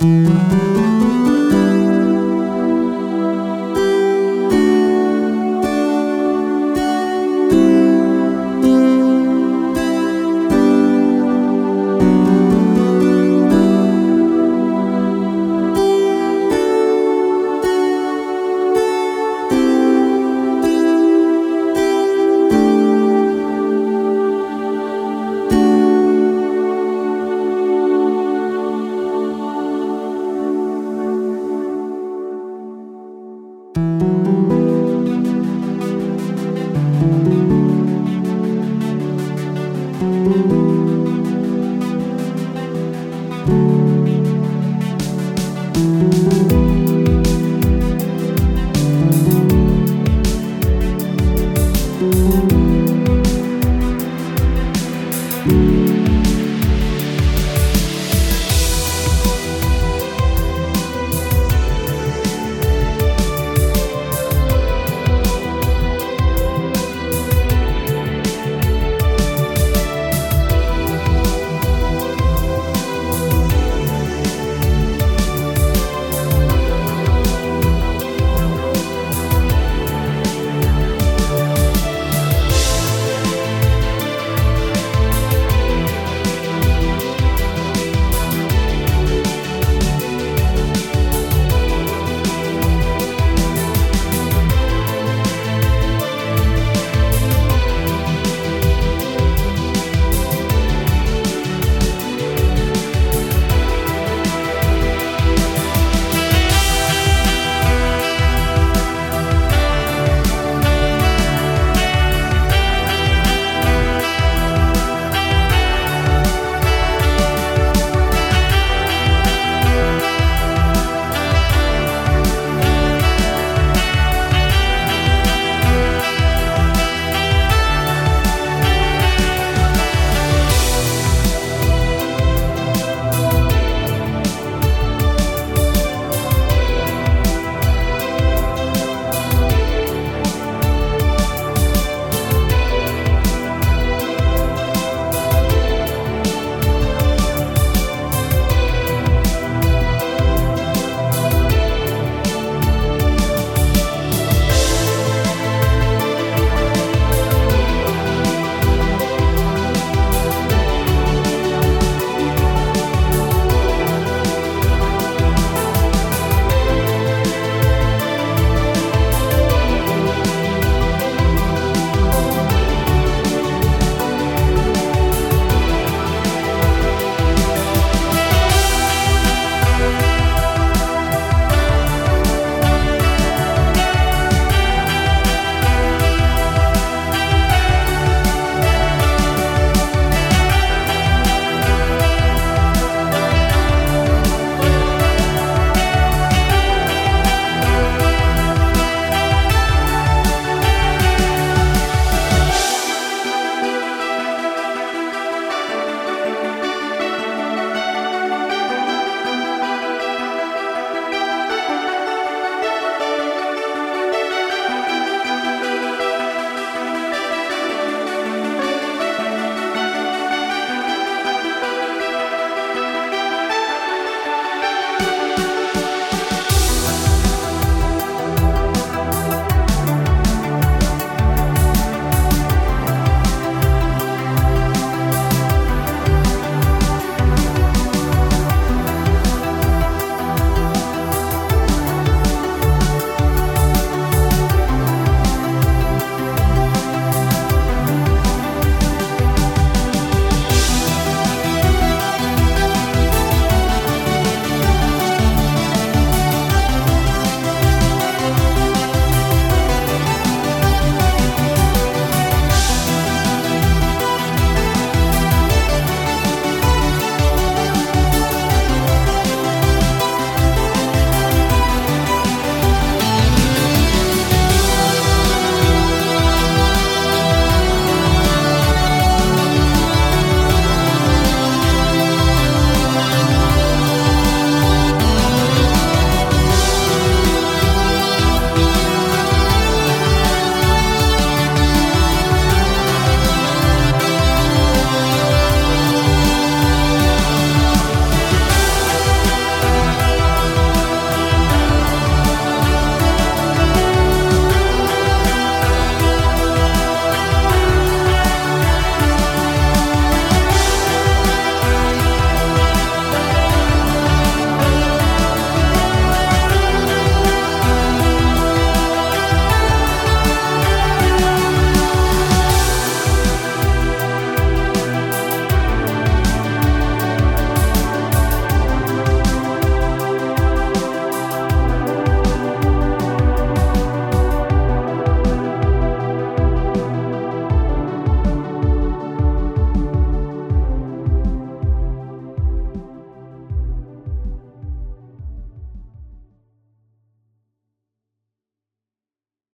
Bye.